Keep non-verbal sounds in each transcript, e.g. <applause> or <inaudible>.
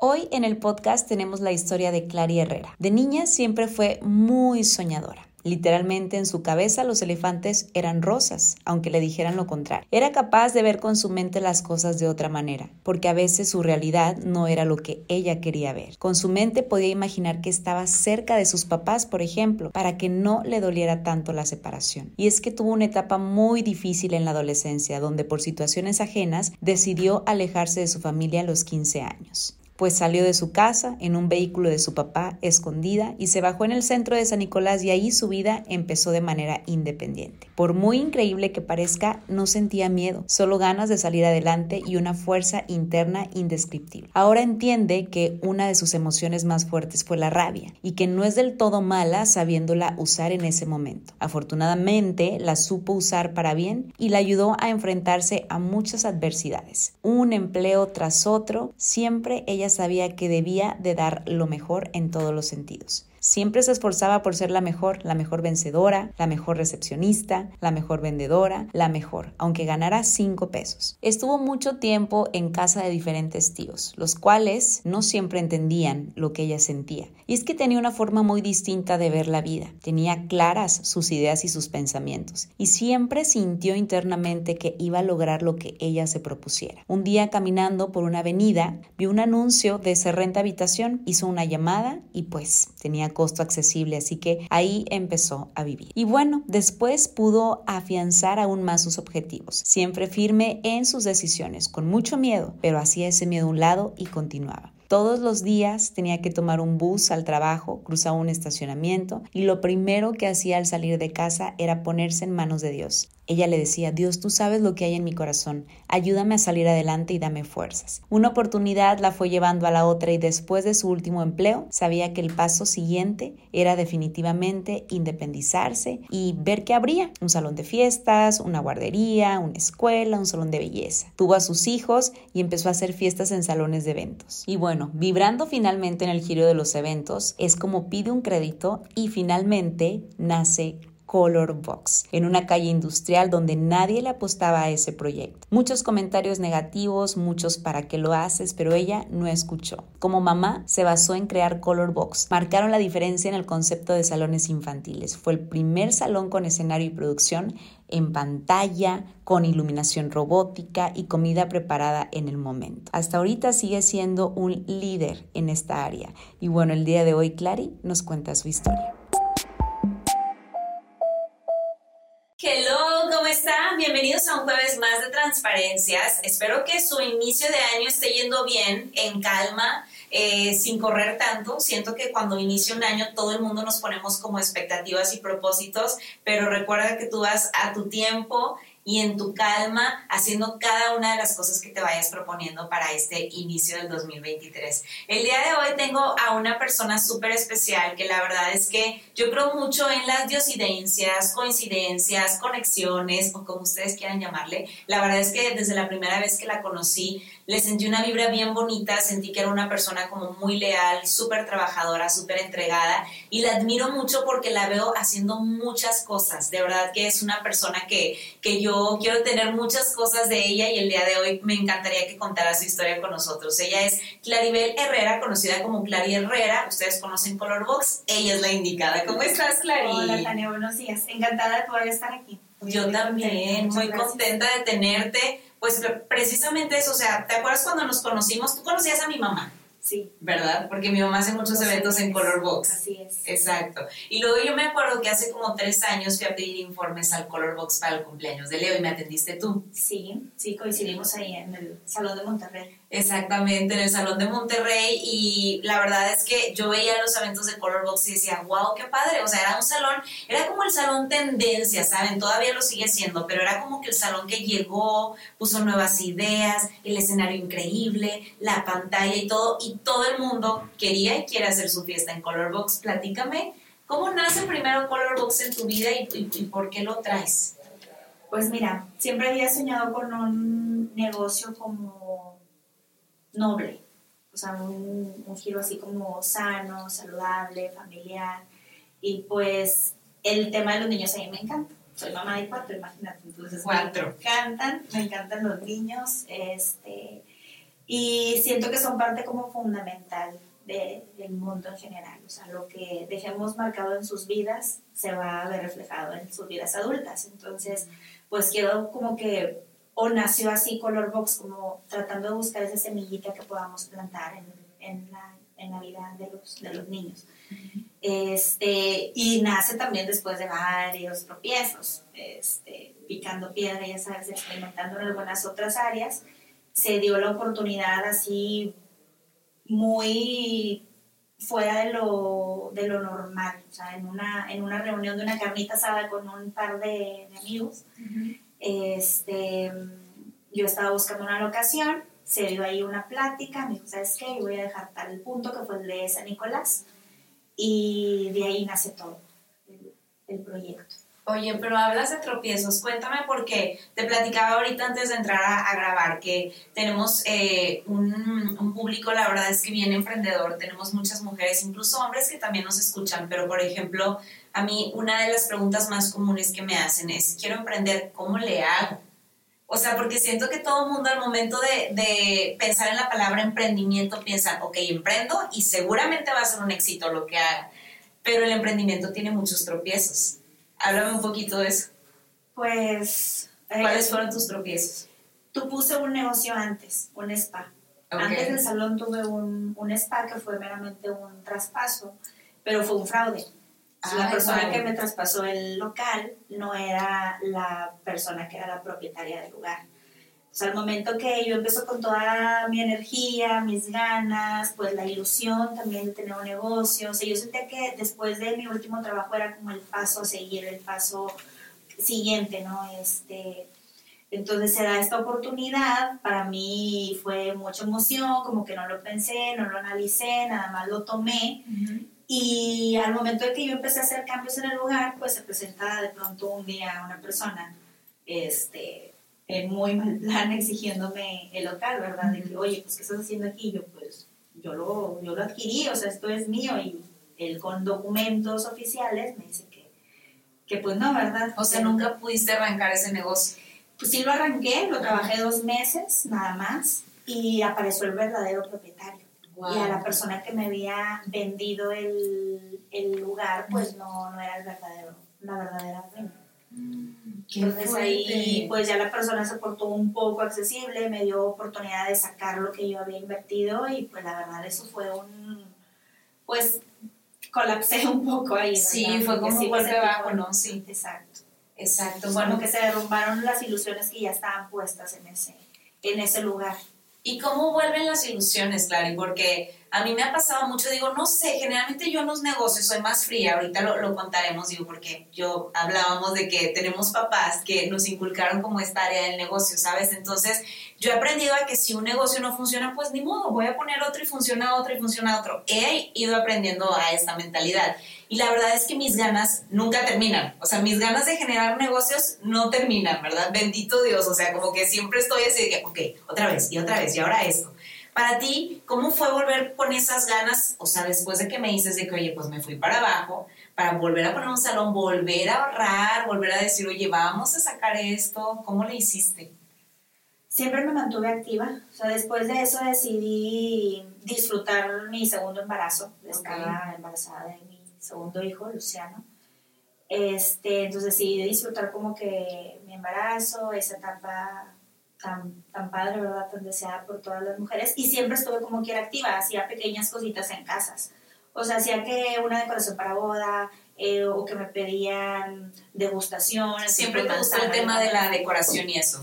Hoy en el podcast tenemos la historia de Clary Herrera. De niña siempre fue muy soñadora. Literalmente en su cabeza los elefantes eran rosas, aunque le dijeran lo contrario. Era capaz de ver con su mente las cosas de otra manera, porque a veces su realidad no era lo que ella quería ver. Con su mente podía imaginar que estaba cerca de sus papás, por ejemplo, para que no le doliera tanto la separación. Y es que tuvo una etapa muy difícil en la adolescencia, donde por situaciones ajenas decidió alejarse de su familia a los 15 años pues salió de su casa en un vehículo de su papá escondida y se bajó en el centro de San Nicolás y ahí su vida empezó de manera independiente. Por muy increíble que parezca, no sentía miedo, solo ganas de salir adelante y una fuerza interna indescriptible. Ahora entiende que una de sus emociones más fuertes fue la rabia y que no es del todo mala sabiéndola usar en ese momento. Afortunadamente la supo usar para bien y la ayudó a enfrentarse a muchas adversidades. Un empleo tras otro, siempre ella sabía que debía de dar lo mejor en todos los sentidos. Siempre se esforzaba por ser la mejor, la mejor vencedora, la mejor recepcionista, la mejor vendedora, la mejor, aunque ganara cinco pesos. Estuvo mucho tiempo en casa de diferentes tíos, los cuales no siempre entendían lo que ella sentía. Y es que tenía una forma muy distinta de ver la vida, tenía claras sus ideas y sus pensamientos, y siempre sintió internamente que iba a lograr lo que ella se propusiera. Un día caminando por una avenida, vio un anuncio de se renta habitación, hizo una llamada y pues tenía costo accesible, así que ahí empezó a vivir. Y bueno, después pudo afianzar aún más sus objetivos, siempre firme en sus decisiones, con mucho miedo, pero hacía ese miedo a un lado y continuaba. Todos los días tenía que tomar un bus al trabajo, cruzaba un estacionamiento y lo primero que hacía al salir de casa era ponerse en manos de Dios. Ella le decía, Dios, tú sabes lo que hay en mi corazón, ayúdame a salir adelante y dame fuerzas. Una oportunidad la fue llevando a la otra y después de su último empleo sabía que el paso siguiente era definitivamente independizarse y ver qué habría. Un salón de fiestas, una guardería, una escuela, un salón de belleza. Tuvo a sus hijos y empezó a hacer fiestas en salones de eventos. Y bueno, vibrando finalmente en el giro de los eventos, es como pide un crédito y finalmente nace Color Box, en una calle industrial donde nadie le apostaba a ese proyecto. Muchos comentarios negativos, muchos para qué lo haces, pero ella no escuchó. Como mamá, se basó en crear Color Box. Marcaron la diferencia en el concepto de salones infantiles. Fue el primer salón con escenario y producción en pantalla, con iluminación robótica y comida preparada en el momento. Hasta ahorita sigue siendo un líder en esta área. Y bueno, el día de hoy Clary nos cuenta su historia. Hello, ¿cómo están? Bienvenidos a un jueves más de transparencias. Espero que su inicio de año esté yendo bien, en calma, eh, sin correr tanto. Siento que cuando inicia un año todo el mundo nos ponemos como expectativas y propósitos, pero recuerda que tú vas a tu tiempo y en tu calma haciendo cada una de las cosas que te vayas proponiendo para este inicio del 2023. El día de hoy tengo a una persona súper especial que la verdad es que yo creo mucho en las diosidencias, coincidencias, conexiones o como ustedes quieran llamarle. La verdad es que desde la primera vez que la conocí le sentí una vibra bien bonita, sentí que era una persona como muy leal, súper trabajadora, súper entregada y la admiro mucho porque la veo haciendo muchas cosas. De verdad que es una persona que, que yo quiero tener muchas cosas de ella y el día de hoy me encantaría que contara su historia con nosotros. Ella es Claribel Herrera, conocida como Clary Herrera. Ustedes conocen Color Box, ella es la indicada. ¿Cómo estás, Clary? Hola, Tania, buenos días. Encantada de poder estar aquí. Yo también, muy contenta de tenerte pues precisamente eso, o sea, ¿te acuerdas cuando nos conocimos? Tú conocías a mi mamá. Sí. ¿Verdad? Porque mi mamá hace muchos eventos en Color Box. Así es. Exacto. Y luego yo me acuerdo que hace como tres años fui a pedir informes al Color Box para el cumpleaños de Leo y me atendiste tú. Sí, sí, coincidimos ahí en el Salón de Monterrey. Exactamente, en el Salón de Monterrey y la verdad es que yo veía los eventos de Color Box y decía, wow, qué padre, o sea, era un salón, era como el salón tendencia, ¿saben? Todavía lo sigue siendo, pero era como que el salón que llegó, puso nuevas ideas, el escenario increíble, la pantalla y todo, y todo el mundo quería y quiere hacer su fiesta en Color Box. Platícame, ¿cómo nace primero Color Box en tu vida y, y por qué lo traes? Pues mira, siempre había soñado con un negocio como noble, o sea, un, giro así como sano, saludable, familiar. Y pues el tema de los niños a mí me encanta. Soy mamá de cuatro, imagínate. Entonces cuatro. me encantan, me encantan los niños. Este, y siento que son parte como fundamental del mundo en general. O sea, lo que dejemos marcado en sus vidas se va a ver reflejado en sus vidas adultas. Entonces, pues quiero como que o nació así Color Box, como tratando de buscar esa semillita que podamos plantar en, en, la, en la, vida de los, de los niños. este, y nace también después de varios tropiezos, este, picando piedra, ya sabes, experimentando en algunas otras áreas. Se dio la oportunidad así muy fuera de lo, de lo normal, o sea, en una, en una reunión de una carnita asada con un par de, de amigos este, yo estaba buscando una locación, se dio ahí una plática, me dijo, ¿sabes qué? Yo voy a dejar tal punto que fue el de San Nicolás y de ahí nace todo el, proyecto. Oye, pero hablas de tropiezos, cuéntame porque te platicaba ahorita antes de entrar a, grabar que tenemos eh, un, un, público, la verdad es que bien emprendedor, tenemos muchas mujeres, incluso hombres que también nos escuchan, pero por ejemplo, a mí una de las preguntas más comunes que me hacen es, quiero emprender, ¿cómo le hago? O sea, porque siento que todo el mundo al momento de, pensar en la palabra emprendimiento piensa, ok, emprendo y seguramente va a ser un éxito lo que haga, pero el emprendimiento tiene muchos tropiezos. Háblame un poquito de eso. Pues... Eh, ¿Cuáles fueron tus tropiezos? Tú puse un negocio antes, un spa. Antes del salón tuve un, un spa que fue meramente un traspaso, pero fue un fraude la persona que me traspasó el local no era la persona que era la propietaria del lugar. O sea, al momento que yo empezó con toda mi energía, mis ganas, pues la ilusión también de tener un negocio, o sea, yo sentía que después de mi último trabajo era como el paso a seguir, el paso siguiente, ¿no? Este, entonces se da esta oportunidad, para mí fue mucha emoción, como que no lo pensé, no lo analicé, nada más lo tomé. Y al momento de que yo empecé a hacer cambios en el lugar, pues se presenta de pronto un día una persona, este, en muy mal <laughs> plan exigiéndome el local, ¿verdad? De que, oye, pues, ¿qué estás haciendo aquí? Yo, pues, yo lo, yo lo adquirí, o sea, esto es mío. Y él con documentos oficiales me dice que, que pues no, ¿verdad? O sea, nunca pudiste arrancar ese negocio. Pues sí lo arranqué, lo trabajé dos meses, nada más, y apareció el verdadero propietario. Y a la persona que me había vendido el, el lugar, pues no, no era el verdadero, la verdadera dueña. Mm, Entonces ahí pues ya la persona se portó un poco accesible, me dio oportunidad de sacar lo que yo había invertido y pues la verdad eso fue un, pues colapsé <laughs> un poco ahí. Sí, fue como un golpe bajo, ¿no? Sí. Exacto. Exacto. Bueno, que se derrumbaron las ilusiones que ya estaban puestas en ese, en ese lugar. ¿Y cómo vuelven las ilusiones, Clary? Porque a mí me ha pasado mucho, digo, no sé, generalmente yo en los negocios soy más fría, ahorita lo, lo, contaremos, digo, porque yo hablábamos de que tenemos papás que nos inculcaron como esta área del negocio, ¿sabes? Entonces, yo he aprendido a que si un negocio no funciona, pues ni modo, voy a poner otro y funciona otro y funciona otro. He ido aprendiendo a esta mentalidad. Y la verdad es que mis ganas nunca terminan. O sea, mis ganas de generar negocios no terminan, ¿verdad? Bendito Dios. O sea, como que siempre estoy así de que, ok, otra vez y otra vez y ahora esto. Para ti, ¿cómo fue volver con esas ganas? O sea, después de que me dices de que, oye, pues me fui para abajo, para volver a poner un salón, volver a ahorrar, volver a decir, oye, vamos a sacar esto, ¿cómo le hiciste? siempre me mantuve activa. O sea, después de eso decidí disfrutar mi segundo embarazo. Estaba embarazada de mi segundo hijo, Luciano. Este, entonces decidí disfrutar como que mi embarazo, esa etapa tan, tan padre, ¿verdad? Tan deseada por todas las mujeres. Y siempre estuve como que activa, hacía pequeñas cositas en casas. O sea, hacía que una decoración para boda, eh, o que me pedían degustación. Siempre te gustó el tema de la decoración y eso.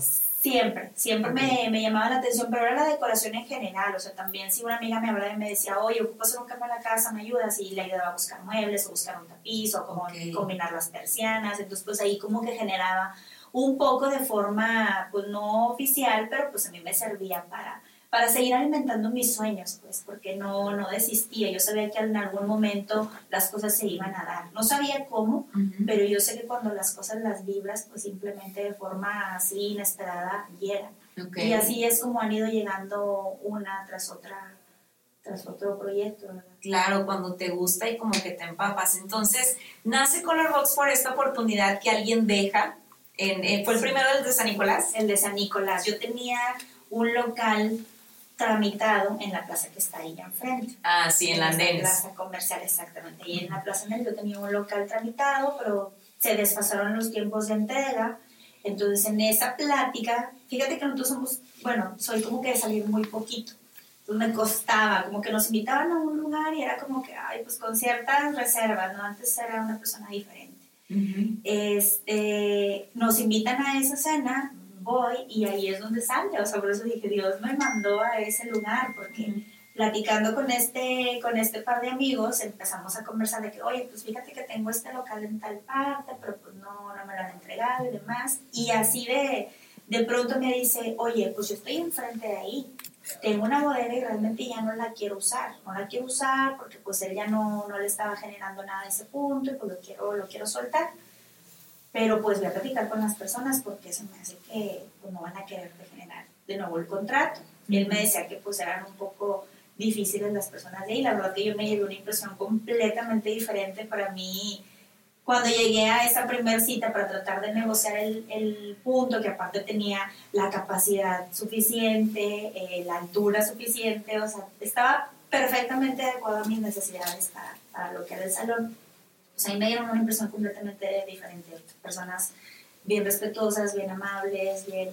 Siempre, siempre me, me, llamaba la atención, pero era la decoración en general, o sea, también si una amiga me hablaba y me decía, oye, ocupo hacer un cambio en la casa, ¿me ayudas? Y le ayudaba a buscar muebles o buscar un tapiz o como combinar las persianas, entonces pues ahí como que generaba un poco de forma, pues no oficial, pero pues a mí me servía para, para seguir alimentando mis sueños, pues, porque no, no desistía. Yo sabía que en algún momento las cosas se iban a dar. No sabía cómo, pero yo sé que cuando las cosas las vibras, pues simplemente de forma así inesperada llegan. Y así es como han ido llegando una tras otra tras otro proyecto, Claro, cuando te gusta y como que te empapas. Entonces, nace Colorbox por esta oportunidad que alguien deja. En, ¿Fue el primero el de San Nicolás? El de San Nicolás. Yo tenía un local tramitado en la plaza que está ahí enfrente. Ah, sí, en, la plaza comercial, exactamente. Y en la plaza Andenes yo tenía un local tramitado, pero se desfasaron los tiempos de entrega. Entonces, en esa plática, fíjate que nosotros somos, bueno, soy como que de salir muy poquito. Entonces me costaba, como que nos invitaban a un lugar y era como que, ay, pues con ciertas reservas, ¿no? Antes era una persona diferente. este, nos invitan a esa cena, voy y ahí es donde sale, o sea, por eso dije, Dios me mandó a ese lugar, porque platicando con este, con este par de amigos empezamos a conversar de que, oye, pues fíjate que tengo este local en tal parte, pero pues no, no me lo han entregado y demás, y así de, de pronto me dice, oye, pues yo estoy enfrente de ahí, tengo una bodega y realmente ya no la quiero usar, no la quiero usar porque pues él ya no, no le estaba generando nada a ese punto y pues lo quiero, lo quiero soltar pero pues voy a platicar con las personas porque eso me hace que pues, no van a querer generar de nuevo el contrato. Y él me decía que pues eran un poco difíciles las personas de ahí, la verdad que yo me llevé una impresión completamente diferente para mí cuando llegué a esa primera cita para tratar de negociar el, el, punto, que aparte tenía la capacidad suficiente, eh, la altura suficiente, o sea, estaba perfectamente adecuado a mis necesidades para, para lo que era el salón pues ahí me dieron una impresión completamente diferente. Personas bien respetuosas, bien amables, bien,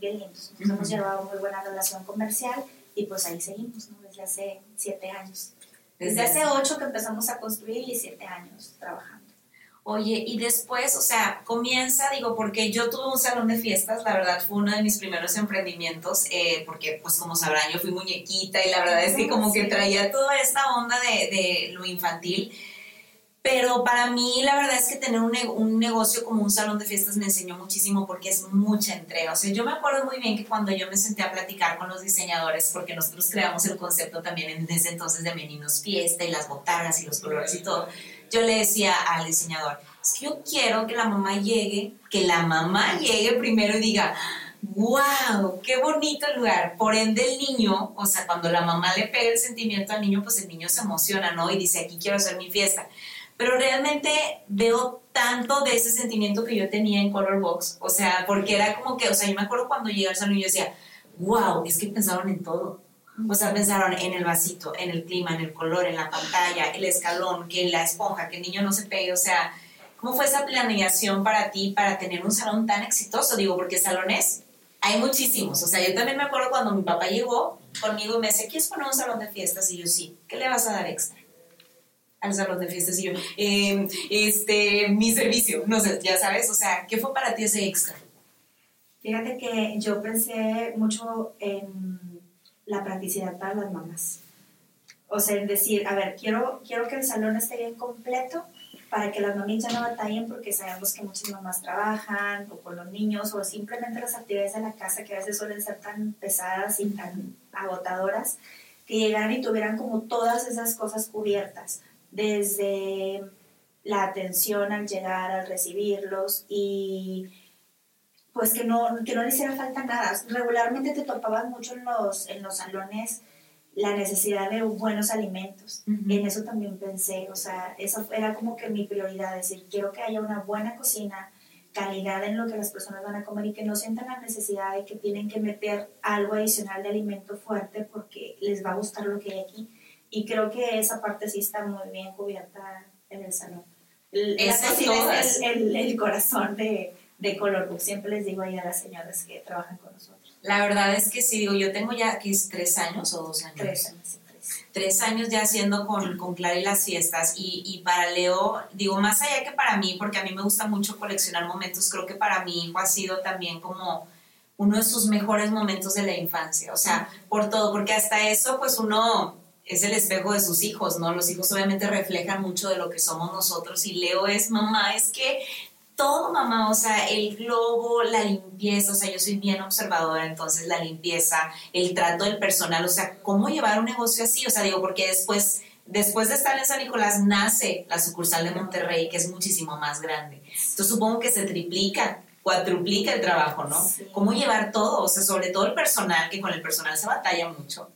bien lindos. Entonces hemos llevado muy buena relación comercial y pues ahí seguimos, ¿no? Desde hace siete años. Desde, hace ocho que empezamos a construir y siete años trabajando. Oye, y después, o sea, comienza, digo, porque yo tuve un salón de fiestas, la verdad fue uno de mis primeros emprendimientos, eh, porque pues como sabrán, yo fui muñequita y la verdad es que como que traía toda esta onda de, de lo infantil. Pero para mí la verdad es que tener un, negocio como un salón de fiestas me enseñó muchísimo porque es mucha entrega. O sea, yo me acuerdo muy bien que cuando yo me senté a platicar con los diseñadores, porque nosotros creamos el concepto también en ese entonces de Meninos Fiesta y las botanas y los colores y todo, yo le decía al diseñador, es que yo quiero que la mamá llegue, que la mamá llegue primero y diga, wow, qué bonito el lugar. Por ende, el niño, o sea, cuando la mamá le pega el sentimiento al niño, pues el niño se emociona, ¿no? Y dice, aquí quiero hacer mi fiesta pero realmente veo tanto de ese sentimiento que yo tenía en Color Box, o sea, porque era como que, o sea, yo me acuerdo cuando llegué al salón y yo decía, wow, es que pensaron en todo. O sea, pensaron en el vasito, en el clima, en el color, en la pantalla, el escalón, que la esponja, que el niño no se pegue, o sea, ¿cómo fue esa planeación para ti para tener un salón tan exitoso? Digo, porque salones hay muchísimos, o sea, yo también me acuerdo cuando mi papá llegó conmigo y me decía, ¿quieres poner un salón de fiestas? Y yo, sí, ¿qué le vas a dar extra? Al salón de fiestas y yo, em, este, mi servicio, no sé, ya sabes, o sea, ¿qué fue para ti ese extra? Fíjate que yo pensé mucho en la practicidad para las mamás. O sea, en decir, a ver, quiero, quiero que el salón esté bien completo para que las mamás ya no batallen porque sabemos que muchas mamás trabajan o con los niños o simplemente las actividades de la casa que a veces suelen ser tan pesadas y tan agotadoras que llegaran y tuvieran como todas esas cosas cubiertas desde la atención al llegar, al recibirlos y pues que no, que no le hiciera falta nada. Regularmente te topabas mucho en los, en los salones la necesidad de buenos alimentos. En eso también pensé, o sea, eso era como que mi prioridad, decir, quiero que haya una buena cocina, calidad en lo que las personas van a comer y que no sientan la necesidad de que tienen que meter algo adicional de alimento fuerte porque les va a gustar lo que hay aquí y creo que esa parte sí está muy bien cubierta en el salón. El, es el, el, corazón de, de Color Siempre les digo ahí a las señoras que trabajan con nosotros. La verdad es que sí, digo, yo tengo ya aquí tres años o dos años. Tres años, sí, tres. Tres años ya haciendo con, con Clara y las fiestas y, y para Leo, digo, más allá que para mí, porque a mí me gusta mucho coleccionar momentos, creo que para mi hijo ha sido también como uno de sus mejores momentos de la infancia, o sea, por todo, porque hasta eso pues uno es el espejo de sus hijos, ¿no? Los hijos obviamente reflejan mucho de lo que somos nosotros y Leo es mamá, es que todo, mamá, o sea, el globo, la limpieza, o sea, yo soy bien observadora, entonces la limpieza, el trato del personal, o sea, ¿cómo llevar un negocio así? O sea, digo, porque después, después de estar en San Nicolás nace la sucursal de Monterrey, que es muchísimo más grande. Entonces supongo que se triplica, cuatruplica el trabajo, ¿no? ¿Cómo llevar todo? O sea, sobre todo el personal, que con el personal se batalla mucho.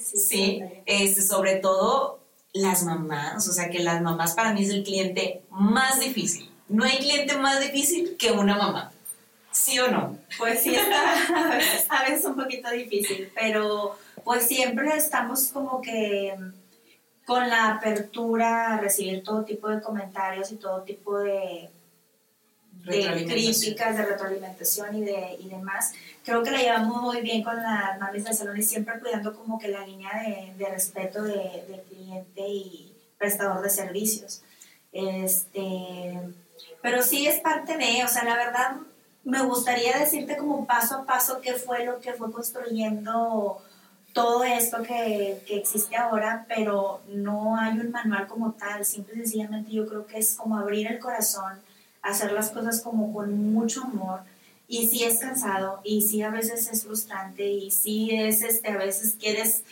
sí, sí este, sobre todo las mamás, o sea, que las mamás para mí es el cliente más difícil no hay cliente más difícil que una mamá. ¿Sí o no? Pues sí, a veces un poquito difícil, pero pues siempre estamos como que con la apertura a recibir todo tipo de comentarios y todo tipo de, críticas, de retroalimentación y, de, y demás. Creo que la llevamos muy bien con las mamis del salón y siempre cuidando como que la línea de, respeto de, de cliente y prestador de servicios. Este, pero sí es parte de, o sea, la verdad me gustaría decirte como paso a paso qué fue lo que fue construyendo todo esto que, que, existe ahora, pero no hay un manual como tal, simple y sencillamente yo creo que es como abrir el corazón, hacer las cosas como con mucho amor, y sí es cansado, y sí a veces es frustrante, y sí es, este, a veces quieres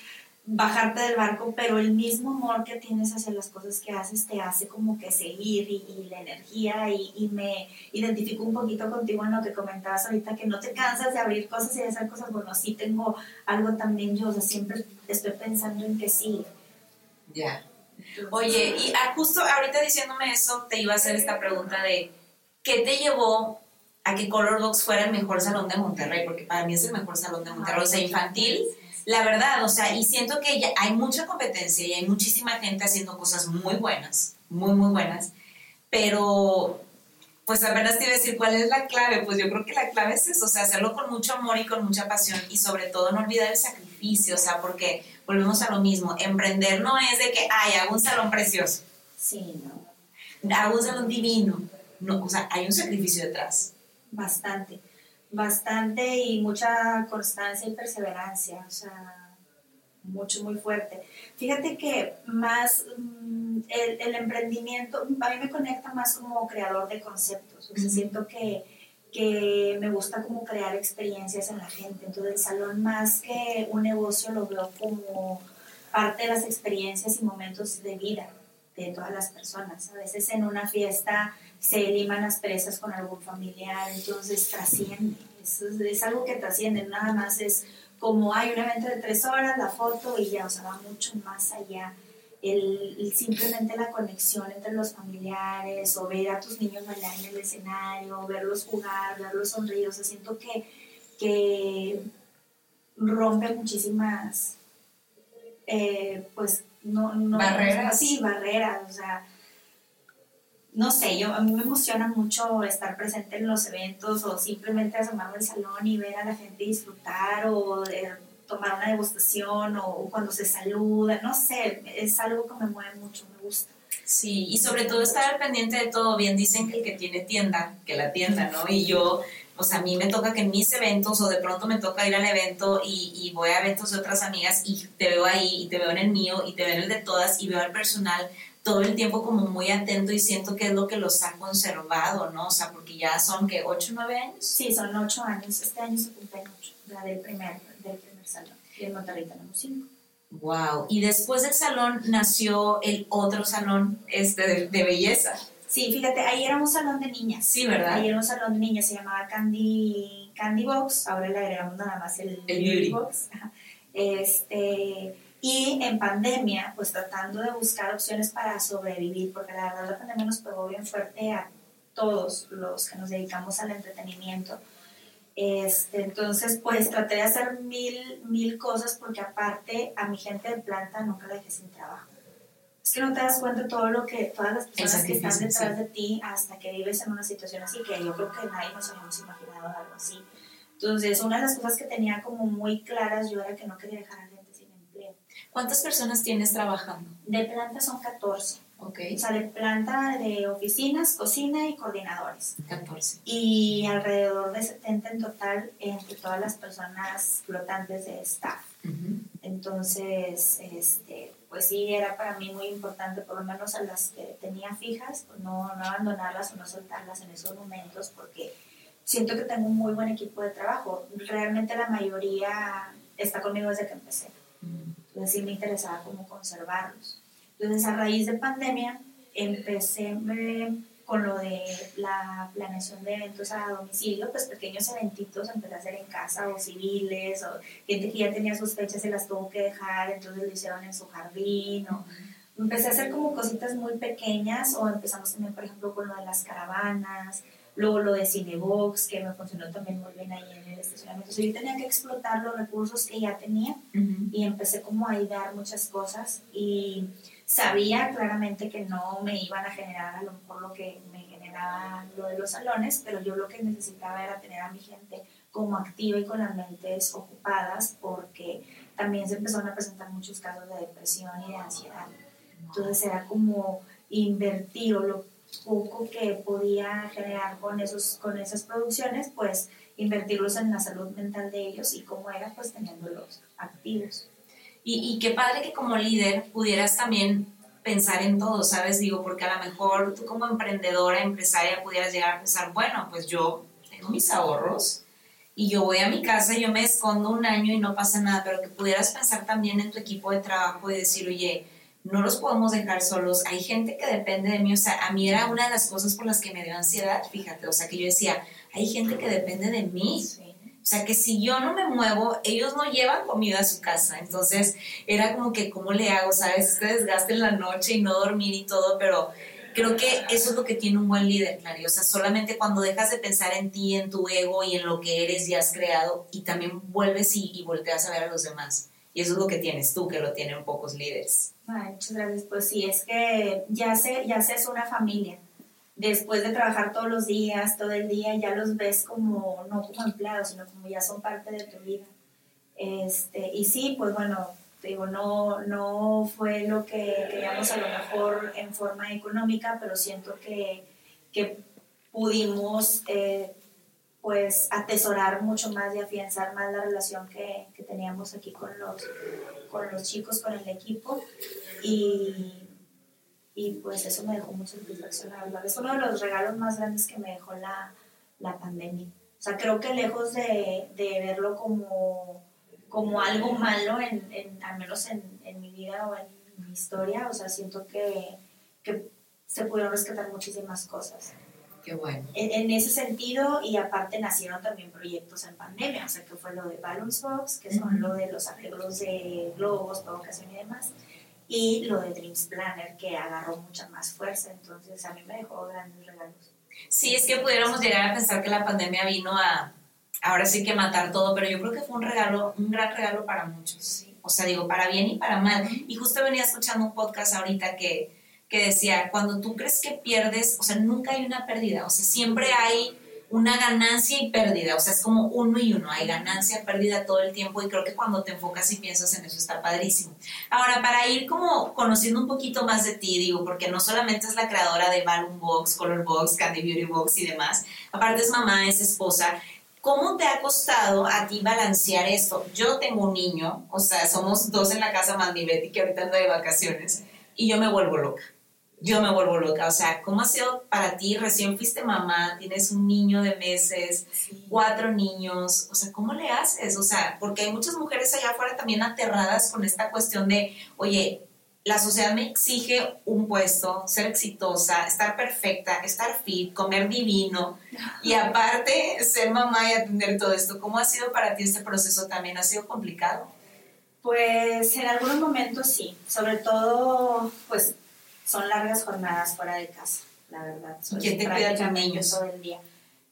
bajarte del barco, pero el mismo amor que tienes hacia las cosas que haces te hace como que seguir y, la energía y, me identifico un poquito contigo en lo que comentabas ahorita, que no te cansas de abrir cosas y de hacer cosas, bueno, sí tengo algo también yo, o sea, siempre estoy pensando en que sí. Ya. Oye, y justo ahorita diciéndome eso, te iba a hacer esta pregunta de, ¿qué te llevó a que Color Box fuera el mejor salón de Monterrey? Porque para mí es el mejor salón de Monterrey, o sea, infantil. La verdad, o sea, y siento que ya hay mucha competencia y hay muchísima gente haciendo cosas muy buenas, muy, muy buenas, pero pues apenas te iba a decir cuál es la clave, pues yo creo que la clave es eso, o sea, hacerlo con mucho amor y con mucha pasión y sobre todo no olvidar el sacrificio, o sea, porque volvemos a lo mismo, emprender no es de que, ay, hago un salón precioso. Sí, no. Hago un salón divino. No, o sea, hay un sacrificio detrás. Bastante bastante y mucha constancia y perseverancia, o sea, mucho, muy fuerte. Fíjate que más mm, el, emprendimiento, a mí me conecta más como creador de conceptos, o sea, siento que, que me gusta como crear experiencias en la gente, entonces el salón más que un negocio lo veo como parte de las experiencias y momentos de vida de todas las personas. A veces en una fiesta se liman las presas con algún familiar, entonces trasciende. Es, algo que trasciende, nada más es como hay un evento de tres horas, la foto y ya, o sea, va mucho más allá. El, simplemente la conexión entre los familiares o ver a tus niños bailar en el escenario, verlos jugar, verlos sonreír, o sea, siento que, que rompe muchísimas, eh, pues, no, no, barreras. Sí, barreras, o sea, no sé, yo, a mí me emociona mucho estar presente en los eventos o simplemente asomarme al salón y ver a la gente disfrutar o tomar una degustación o, cuando se saluda, no sé, es algo que me mueve mucho, me gusta. Sí, y sobre todo estar al pendiente de todo. Bien dicen que el que tiene tienda, que la tienda, ¿no? Y yo, o sea, a mí me toca que en mis eventos o de pronto me toca ir al evento y, y voy a eventos de otras amigas y te veo ahí y te veo en el mío y te veo en el de todas y veo al personal todo el tiempo como muy atento y siento que es lo que los ha conservado, ¿no? O sea, porque ya son que 8 o 9 años. Sí, son 8 años. Este año se cumplen 8, la del primer, del primer salón. Y en Monterrey tenemos 5. Wow. Y después del salón nació el otro salón este de, belleza. Sí, fíjate, ahí era un salón de niñas. Sí, ¿verdad? Ahí era un salón de niñas, se llamaba Candy, Candy Box, ahora le agregamos nada más el, el Beauty Box. Este, y en pandemia, pues tratando de buscar opciones para sobrevivir, porque la verdad la pandemia nos pegó bien fuerte a todos los que nos dedicamos al entretenimiento. Este, entonces, pues traté de hacer mil, mil cosas porque aparte a mi gente de planta nunca la dejé sin trabajo. Es que no te das cuenta de todo lo que, todas las personas que están detrás de ti hasta que vives en una situación así, que yo creo que nadie nos habíamos imaginado algo así. Entonces, una de las cosas que tenía como muy claras yo era que no quería dejar a ¿Cuántas personas tienes trabajando? De planta son 14. Okay. O sea, de planta de oficinas, cocina y coordinadores. 14. Y alrededor de 70 en total entre todas las personas flotantes de staff. Entonces, este, pues sí, era para mí muy importante, por lo menos a las que tenía fijas, pues no, no abandonarlas o no soltarlas en esos momentos, porque siento que tengo un muy buen equipo de trabajo. Realmente la mayoría está conmigo desde que empecé. Entonces sí me interesaba cómo conservarlos. Entonces a raíz de pandemia empecé con lo de la planeación de eventos a domicilio, pues pequeños eventitos empecé a hacer en casa o civiles, o gente que ya tenía sus fechas y las tuvo que dejar, entonces lo hicieron en su jardín, o empecé a hacer como cositas muy pequeñas, o empezamos también, por ejemplo, con lo de las caravanas, luego lo de Cinebox, que me funcionó también muy bien ahí en el estacionamiento. yo tenía que explotar los recursos que ya tenía y empecé como a idear muchas cosas y sabía claramente que no me iban a generar a lo mejor lo que me generaba lo de los salones, pero yo lo que necesitaba era tener a mi gente como activa y con las mentes ocupadas porque también se empezaron a presentar muchos casos de depresión y de ansiedad. Entonces era como invertir o lo poco que podía generar con, esos, con esas producciones, pues invertirlos en la salud mental de ellos y cómo era, pues teniéndolos activos. Y, qué padre que como líder pudieras también pensar en todo, ¿sabes? Digo, porque a lo mejor tú como emprendedora, empresaria, pudieras llegar a pensar, bueno, pues yo tengo mis ahorros y yo voy a mi casa y yo me escondo un año y no pasa nada, pero que pudieras pensar también en tu equipo de trabajo y decir, oye, no los podemos dejar solos, hay gente que depende de mí, o sea, a mí era una de las cosas por las que me dio ansiedad, fíjate, o sea, que yo decía, hay gente que depende de mí. O sea, que si yo no me muevo, ellos no llevan comida a su casa. Entonces, era como que, ¿cómo le hago? ¿Sabes? Este desgaste en la noche y no dormir y todo, pero creo que eso es lo que tiene un buen líder, Clary. O sea, solamente cuando dejas de pensar en ti, en tu ego y en lo que eres y has creado, y también vuelves y, y volteas a ver a los demás. Y eso es lo que tienes tú, que lo tienen pocos líderes. Muchas gracias. Pues sí, es que ya se, ya se es una familia después de trabajar todos los días, todo el día, ya los ves como, no como empleados, sino como ya son parte de tu vida. Este, y sí, pues bueno, digo, no, no fue lo que queríamos a lo mejor en forma económica, pero siento que, que pudimos eh, pues atesorar mucho más y afianzar más la relación que, que teníamos aquí con los, con los chicos, con el equipo. Y, y pues eso me dejó mucha satisfacción, la verdad. Es uno de los regalos más grandes que me dejó la, la pandemia. O sea, creo que lejos de, de verlo como, como algo malo, en, en, al menos en, en, mi vida o en mi historia, o sea, siento que, que se pudieron rescatar muchísimas cosas. Qué bueno. En, ese sentido, y aparte nacieron también proyectos en pandemia, o sea, que fue lo de Balance Box, que son lo de los arreglos de globos, provocación y demás y lo de Dreams Planner que agarró mucha más fuerza, entonces a mí me dejó grandes regalos. Sí, es que pudiéramos llegar a pensar que la pandemia vino a, ahora sí que matar todo, pero yo creo que fue un regalo, un gran regalo para muchos, o sea, digo, para bien y para mal. Y justo venía escuchando un podcast ahorita que, que decía, cuando tú crees que pierdes, o sea, nunca hay una pérdida, o sea, siempre hay una ganancia y pérdida, o sea, es como uno y uno, hay ganancia, pérdida todo el tiempo y creo que cuando te enfocas y piensas en eso está padrísimo. Ahora, para ir como conociendo un poquito más de ti, digo, porque no solamente es la creadora de Balloon Box, Color Box, Candy Beauty Box y demás, aparte es mamá, es esposa, ¿Cómo te ha costado a ti balancear esto? Yo tengo un niño, o sea, somos dos en la casa más Betty, que ahorita anda de vacaciones, y yo me vuelvo loca yo me vuelvo loca. O sea, ¿cómo ha sido para ti? Recién fuiste mamá, tienes un niño de meses, cuatro niños. O sea, ¿cómo le haces? O sea, porque hay muchas mujeres allá afuera también aterradas con esta cuestión de, oye, la sociedad me exige un puesto, ser exitosa, estar perfecta, estar fit, comer divino y <laughs> aparte ser mamá y atender todo esto. ¿Cómo ha sido para ti este proceso también? ¿Ha sido complicado? Pues en algunos momentos sí, sobre todo pues son largas jornadas fuera de casa, la verdad. ¿Quién te cuida de todo el día?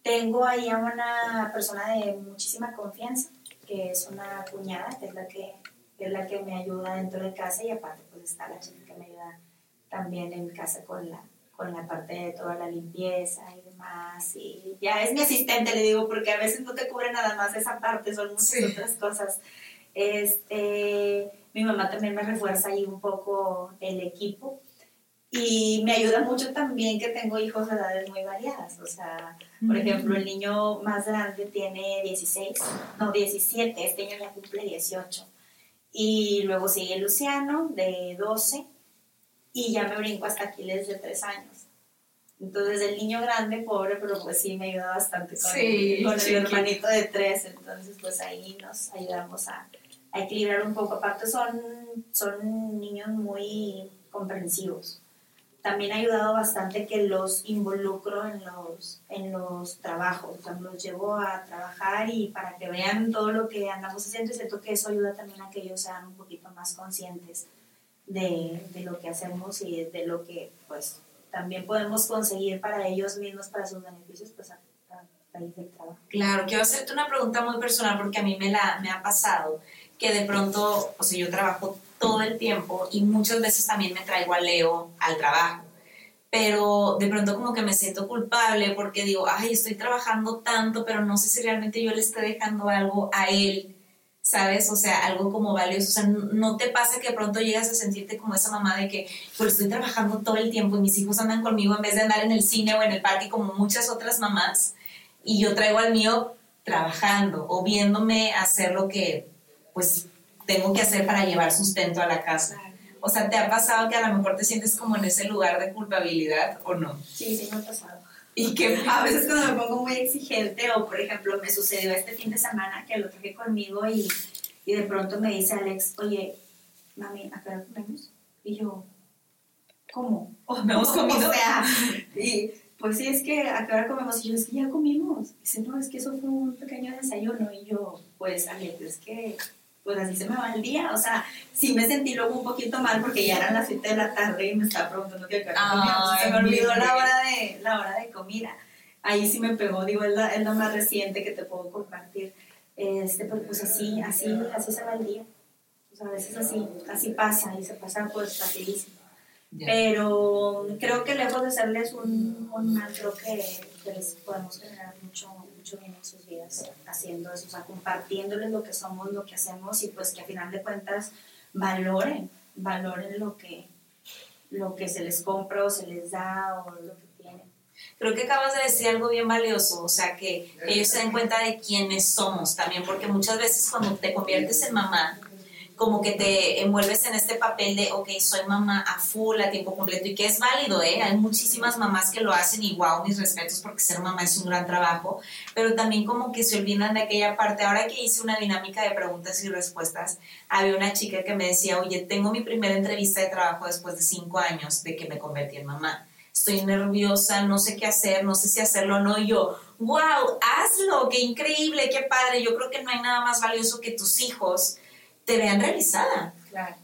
Tengo ahí a una persona de muchísima confianza, que es una cuñada, que es la que, es la que me ayuda dentro de casa y aparte pues está la chica que me ayuda también en casa con la, con la parte de toda la limpieza y demás. Y ya es mi asistente, le digo, porque a veces no te cubre nada más esa parte, son muchas otras cosas. Este, mi mamá también me refuerza ahí un poco el equipo Y me ayuda mucho también que tengo hijos de edades muy variadas. O sea, por ejemplo, el niño más grande tiene 16, no, 17, este año ya cumple 18. Y luego sigue Luciano, de 12, y ya me brinco hasta Aquiles de 3 años. Entonces el niño grande, pobre, pero pues sí me ayuda bastante con, el, con el hermanito de 3. Entonces pues ahí nos ayudamos a, a equilibrar un poco. Aparte son, son niños muy comprensivos también ha ayudado bastante que los involucro en los, en los trabajos, o los llevo a trabajar y para que vean todo lo que andamos haciendo y siento que eso ayuda también a que ellos sean un poquito más conscientes de, de lo que hacemos y de lo que pues también podemos conseguir para ellos mismos, para sus beneficios, pues a, raíz del trabajo. Claro, quiero hacerte una pregunta muy personal porque a mí me, la, me ha pasado que de pronto, o sea, yo trabajo todo el tiempo y muchas veces también me traigo a Leo al trabajo. Pero de pronto como que me siento culpable porque digo, ay, estoy trabajando tanto, pero no sé si realmente yo le estoy dejando algo a él, ¿sabes? O sea, algo como valioso. O sea, no te pasa que de pronto llegas a sentirte como esa mamá de que, pues estoy trabajando todo el tiempo y mis hijos andan conmigo en vez de andar en el cine o en el parque como muchas otras mamás y yo traigo al mío trabajando o viéndome hacer lo que pues tengo que hacer para llevar sustento a la casa. O sea, ¿te ha pasado que a lo mejor te sientes como en ese lugar de culpabilidad o no? Sí, sí me ha pasado. Y que a veces cuando me pongo muy exigente o por ejemplo me sucedió este fin de semana que lo traje conmigo y, y de pronto me dice Alex, oye, mami, ¿a qué hora comemos? Y yo, ¿cómo? <laughs> Oh, ¿No hemos comido? O sea, <laughs> y pues sí, es que ¿a qué hora comemos? Y yo, es que ya comimos. dice, no, es que eso fue un pequeño desayuno. Y yo, pues Alex, es que pues así se me va el día. O sea, sí me sentí luego un poquito mal porque ya eran las 7 de la tarde y me estaba preguntando qué comía. Se me olvidó la hora, de, la hora de comida. Ahí sí me pegó, digo, es la, es más reciente que te puedo compartir. Este, pero pues así, así, así se va el día. O sea, a veces así, así pasa y se pasa pues facilísimo. Pero creo que lejos de serles un, un mal, creo que, que les podemos generar mucho mucho bien en sus vidas haciendo eso, o sea, compartiéndoles lo que somos, lo que hacemos y pues que a final de cuentas valoren, valoren lo que, lo que se les compra o se les da o lo que tienen. Creo que acabas de decir algo bien valioso, o sea, que ellos se den cuenta de quiénes somos también, porque muchas veces cuando te conviertes en mamá, como que te envuelves en este papel de, ok, soy mamá a full, a tiempo completo, y que es válido, ¿eh? Hay muchísimas mamás que lo hacen y wow, mis respetos porque ser mamá es un gran trabajo, pero también como que se olvidan de aquella parte. Ahora que hice una dinámica de preguntas y respuestas, había una chica que me decía, oye, tengo mi primera entrevista de trabajo después de cinco años de que me convertí en mamá. Estoy nerviosa, no sé qué hacer, no sé si hacerlo o no. Y yo, wow, hazlo, qué increíble, qué padre. Yo creo que no hay nada más valioso que tus hijos te vean realizada.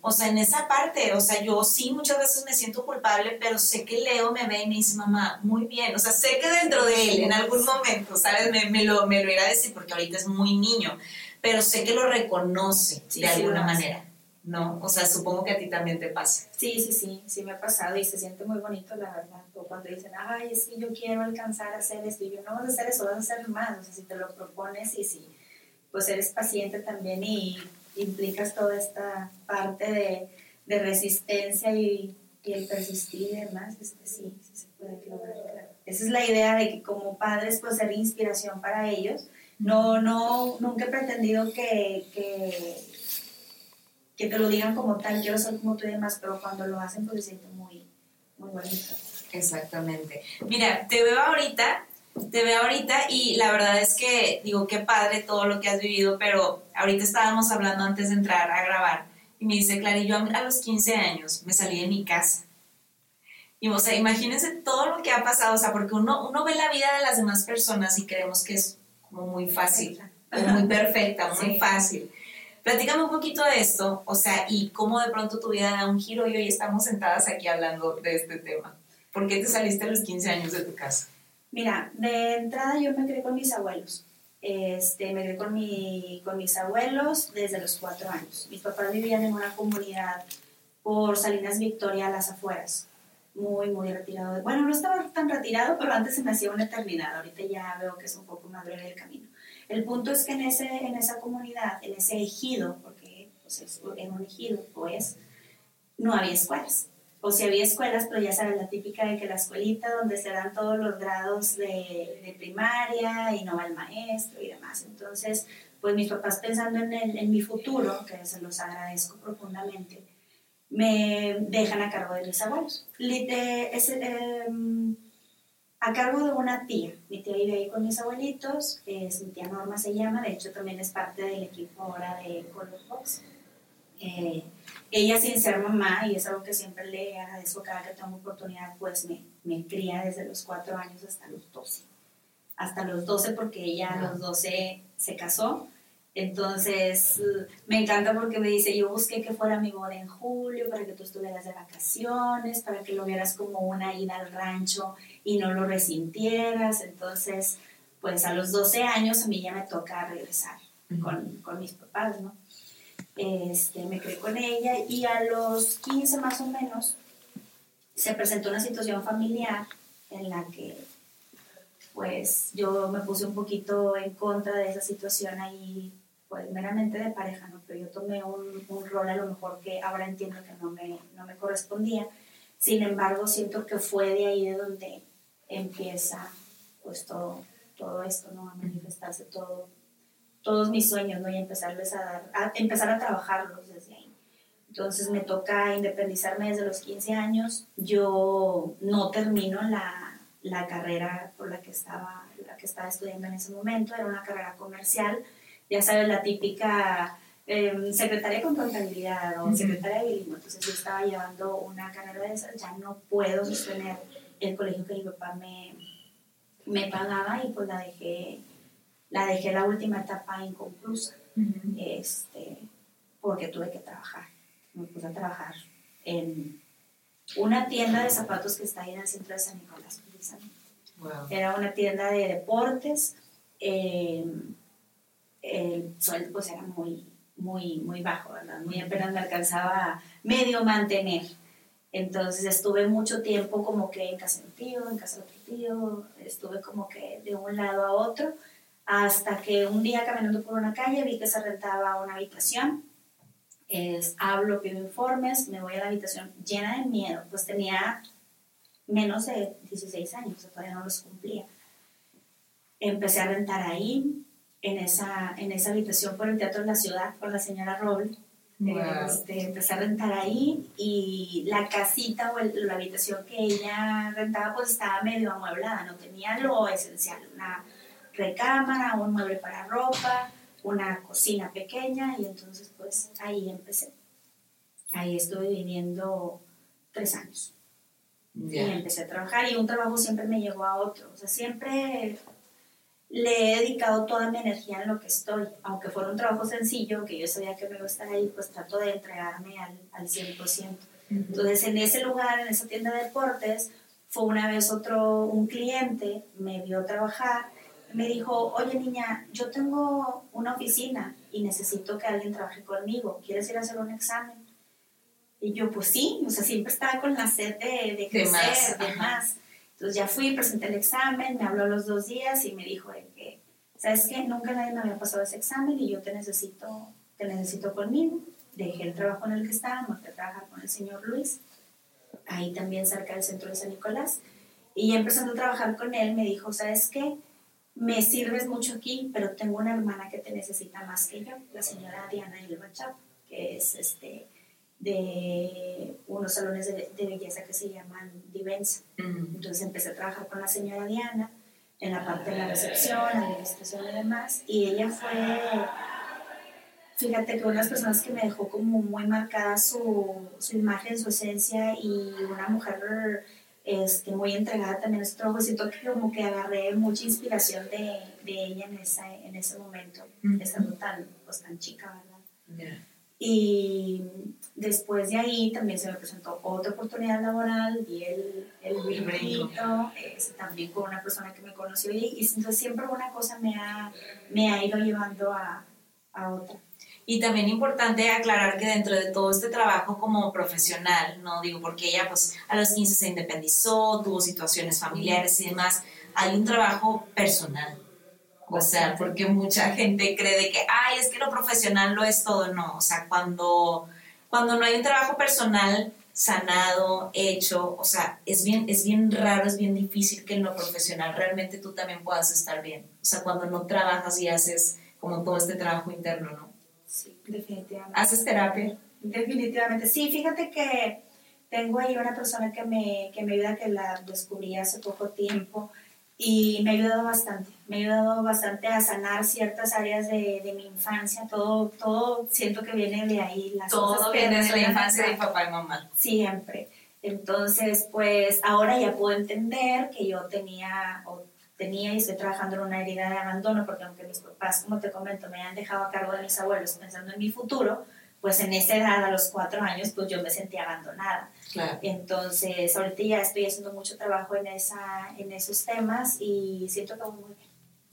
O sea, en esa parte, o sea, yo sí muchas veces me siento culpable, pero sé que Leo me ve y me dice, mamá, muy bien. O sea, sé que dentro de él, en algún momento, ¿sabes? Me, me lo, me lo irá a decir porque ahorita es muy niño, pero sé que lo reconoce de alguna manera. ¿no? O sea, supongo que a ti también te pasa. Sí, sí, sí, sí me ha pasado y se siente muy bonito, la verdad. O cuando dicen, ay, es que yo quiero alcanzar a hacer esto, y yo no vas a hacer eso, vas a hacer más. O sea, si te lo propones y si, pues eres paciente también y implicas toda esta parte de, de resistencia y, y, el persistir y demás, este, sí, sí se puede lograr. Esa es la idea de que como padres pues ser inspiración para ellos. No, no, nunca he pretendido que, que, que te lo digan como tal, quiero ser como tú y demás, pero cuando lo hacen pues se siente muy, muy bonito. Exactamente. Mira, te veo ahorita te veo ahorita y la verdad es que digo, qué padre todo lo que has vivido, pero ahorita estábamos hablando antes de entrar a grabar y me dice, Clary, yo a los 15 años me salí de mi casa. Y, o sea, imagínense todo lo que ha pasado, o sea, porque uno, uno ve la vida de las demás personas y creemos que es como muy fácil, muy perfecta, muy fácil. Platícame un poquito de esto, o sea, y cómo de pronto tu vida da un giro y hoy estamos sentadas aquí hablando de este tema. ¿Por qué te saliste a los 15 años de tu casa? Mira, de entrada yo me crié con mis abuelos. Este, me crié con, mi, con mis abuelos desde los cuatro años. Mis papás vivían en una comunidad por Salinas Victoria a las afueras. Muy, muy retirado. Bueno, no estaba tan retirado, pero antes se me hacía una eternidad. Ahorita ya veo que es un poco más breve el camino. El punto es que en, ese, en esa comunidad, en ese ejido, porque pues, es, un ejido, pues, no había escuelas. O si había escuelas, pero ya sabes, la típica de que la escuelita donde se dan todos los grados de, de primaria y no va el maestro y demás. Entonces, pues mis papás pensando en, el, en mi futuro, que se los agradezco profundamente, me dejan a cargo de mis abuelos. Em, a cargo de una tía. Mi tía vive ahí con mis abuelitos, es, mi tía Norma se llama, de hecho también es parte del equipo ahora de Color Box. Eh, ella sin ser mamá, y es algo que siempre le agradezco cada que tengo oportunidad, pues me, me cría desde los cuatro años hasta los 12. Hasta los 12 porque ella a los 12 se casó. Entonces, me encanta porque me dice, yo busqué que fuera mi boda en julio para que tú estuvieras de vacaciones, para que lo vieras como una ida al rancho y no lo resintieras. Entonces, pues a los 12 años a mí ya me toca regresar con, con mis papás, ¿no? Este, me creí con ella y a los 15 más o menos se presentó una situación familiar en la que pues yo me puse un poquito en contra de esa situación ahí, pues meramente de pareja, ¿no? Pero yo tomé un, un rol a lo mejor que ahora entiendo que no me, no me correspondía. Sin embargo, siento que fue de ahí de donde empieza pues todo, todo esto, ¿no? A manifestarse todo todos mis sueños, ¿no? Y empezarles a dar, a empezar a trabajarlos desde ahí. Entonces me toca independizarme desde los 15 años. Yo no termino la, la carrera por la que, estaba, la que estaba estudiando en ese momento, era una carrera comercial, ya sabes, la típica eh, secretaria de contabilidad o secretaria de bilingüe. Entonces yo estaba llevando una carrera de esas, ya no puedo sostener el colegio que mi papá me, me pagaba y pues la dejé la dejé la última etapa inconclusa, este, porque tuve que trabajar. Me puse a trabajar en una tienda de zapatos que está ahí en el centro de San Nicolás, precisamente. Era una tienda de deportes. Eh, el sueldo pues era muy, muy, muy bajo, ¿verdad? Muy apenas me alcanzaba medio mantener. Entonces estuve mucho tiempo como que en casa de un tío, en casa de otro tío, estuve como que de un lado a otro hasta que un día caminando por una calle vi que se rentaba una habitación. Es, hablo, pido informes, me voy a la habitación llena de miedo, pues tenía menos de 16 años, todavía no los cumplía. Empecé a rentar ahí, en esa, en esa habitación por el Teatro de la Ciudad, por la señora Roll. Este, empecé a rentar ahí y la casita o la habitación que ella rentaba pues estaba medio amueblada, no tenía lo esencial, una recámara, un mueble para ropa, una cocina pequeña y entonces pues ahí empecé. Ahí estuve viviendo tres años. Y empecé a trabajar y un trabajo siempre me llevó a otro. O sea, siempre le he dedicado toda mi energía en lo que estoy. Aunque fuera un trabajo sencillo, que yo sabía que me iba a estar ahí, pues trato de entregarme al, al 100%. Entonces, en ese lugar, en esa tienda de deportes, fue una vez otro, un cliente, me vio trabajar me dijo, oye niña, yo tengo una oficina y necesito que alguien trabaje conmigo, ¿quieres ir a hacer un examen? Y yo, pues sí, o sea, siempre estaba con la sed de, de crecer, de más. Entonces ya fui, presenté el examen, me habló los dos días y me dijo que, ¿sabes qué? Nunca nadie me había pasado ese examen y yo te necesito, te necesito conmigo. Dejé el trabajo en el que estaba, me fui a trabajar con el señor Luis, ahí también cerca del centro de San Nicolás. Y ya empezando a trabajar con él, me dijo, ¿sabes qué? Me sirves mucho aquí, pero tengo una hermana que te necesita más que yo, la señora Diana Elba Chap, que es este, de unos salones de, belleza que se llaman Divenza. Entonces empecé a trabajar con la señora Diana en la parte de la recepción, administración y demás, y ella fue, fíjate que unas personas que me dejó como muy marcada su, su imagen, su esencia y una mujer este, muy entregada también a este trabajo. Siento que como que agarré mucha inspiración de, de ella en, esa, en ese momento, estando tan, pues, tan chica, ¿verdad? Y después de ahí también se me presentó otra oportunidad laboral, vi el, el brinquito, también con una persona que me conoció y, y entonces siempre una cosa me ha, me ha ido llevando a, a otra. Y también importante aclarar que dentro de todo este trabajo como profesional, no digo porque ella pues a los 15 se independizó, tuvo situaciones familiares y demás, hay un trabajo personal. O sea, porque mucha gente cree que, ay, es que lo profesional lo es todo. No, o sea, cuando, cuando no hay un trabajo personal, sanado, hecho, o sea, es bien, es bien raro, es bien difícil que en lo profesional realmente tú también puedas estar bien. O sea, cuando no trabajas y haces como todo este trabajo interno, ¿no? Sí, definitivamente. ¿Haces terapia? Definitivamente. Sí, fíjate que tengo ahí una persona que me, que me ayuda, que la descubrí hace poco tiempo y me ha ayudado bastante, me ha ayudado bastante a sanar ciertas áreas de, de mi infancia, todo, todo siento que viene de ahí. Las todo viene de la infancia de papá y mamá. Siempre. Entonces, pues ahora ya puedo entender que yo tenía tenía y estoy trabajando en una herida de abandono, porque aunque mis papás, como te comento, me han dejado a cargo de mis abuelos pensando en mi futuro, pues en esa edad, a los cuatro años, pues yo me sentía abandonada. Entonces, ahorita ya estoy haciendo mucho trabajo en, esa, en esos temas y siento que muy bien.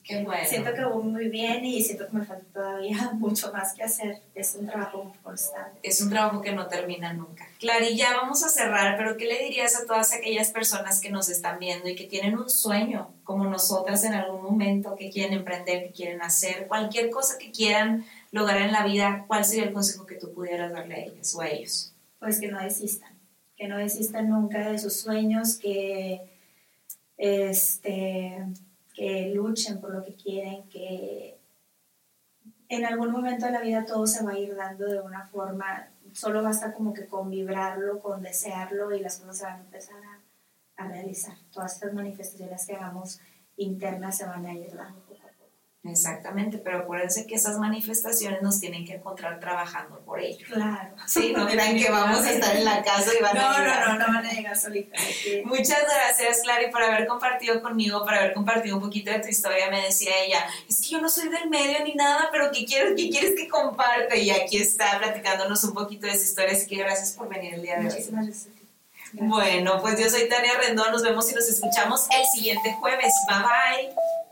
Qué bueno. Siento que voy muy bien y siento que me falta todavía <laughs> mucho más que hacer. Es un trabajo constante. Es un trabajo que no termina nunca. Clary, ya vamos a cerrar, pero ¿qué le dirías a todas aquellas personas que nos están viendo y que tienen un sueño, como nosotras en algún momento, que quieren emprender, que quieren hacer, cualquier cosa que quieran lograr en la vida? ¿Cuál sería el consejo que tú pudieras darle a ellas o a ellos? Pues que no desistan que no desistan nunca de sus sueños, que, este, que luchen por lo que quieren, que en algún momento de la vida todo se va a ir dando de una forma, solo basta como que con vibrarlo, con desearlo y las cosas se van a empezar a, a realizar. Todas estas manifestaciones que hagamos internas se van a ir dando. Exactamente, pero acuérdense que esas manifestaciones nos tienen que encontrar trabajando por ello. Claro. Sí, no crean que vamos a estar en la casa y van a llegar. No, no, no van a llegar solitas. Muchas gracias, Clary, por haber compartido conmigo, por haber compartido un poquito de tu historia. Me decía ella, es que yo no soy del medio ni nada, pero ¿qué quieres, qué quieres que comparte? Y aquí está platicándonos un poquito de esa historia, así que gracias por venir el día de hoy. Muchísimas gracias. Bueno, pues yo soy Tania Rendón, nos vemos y nos escuchamos el siguiente jueves. Bye bye.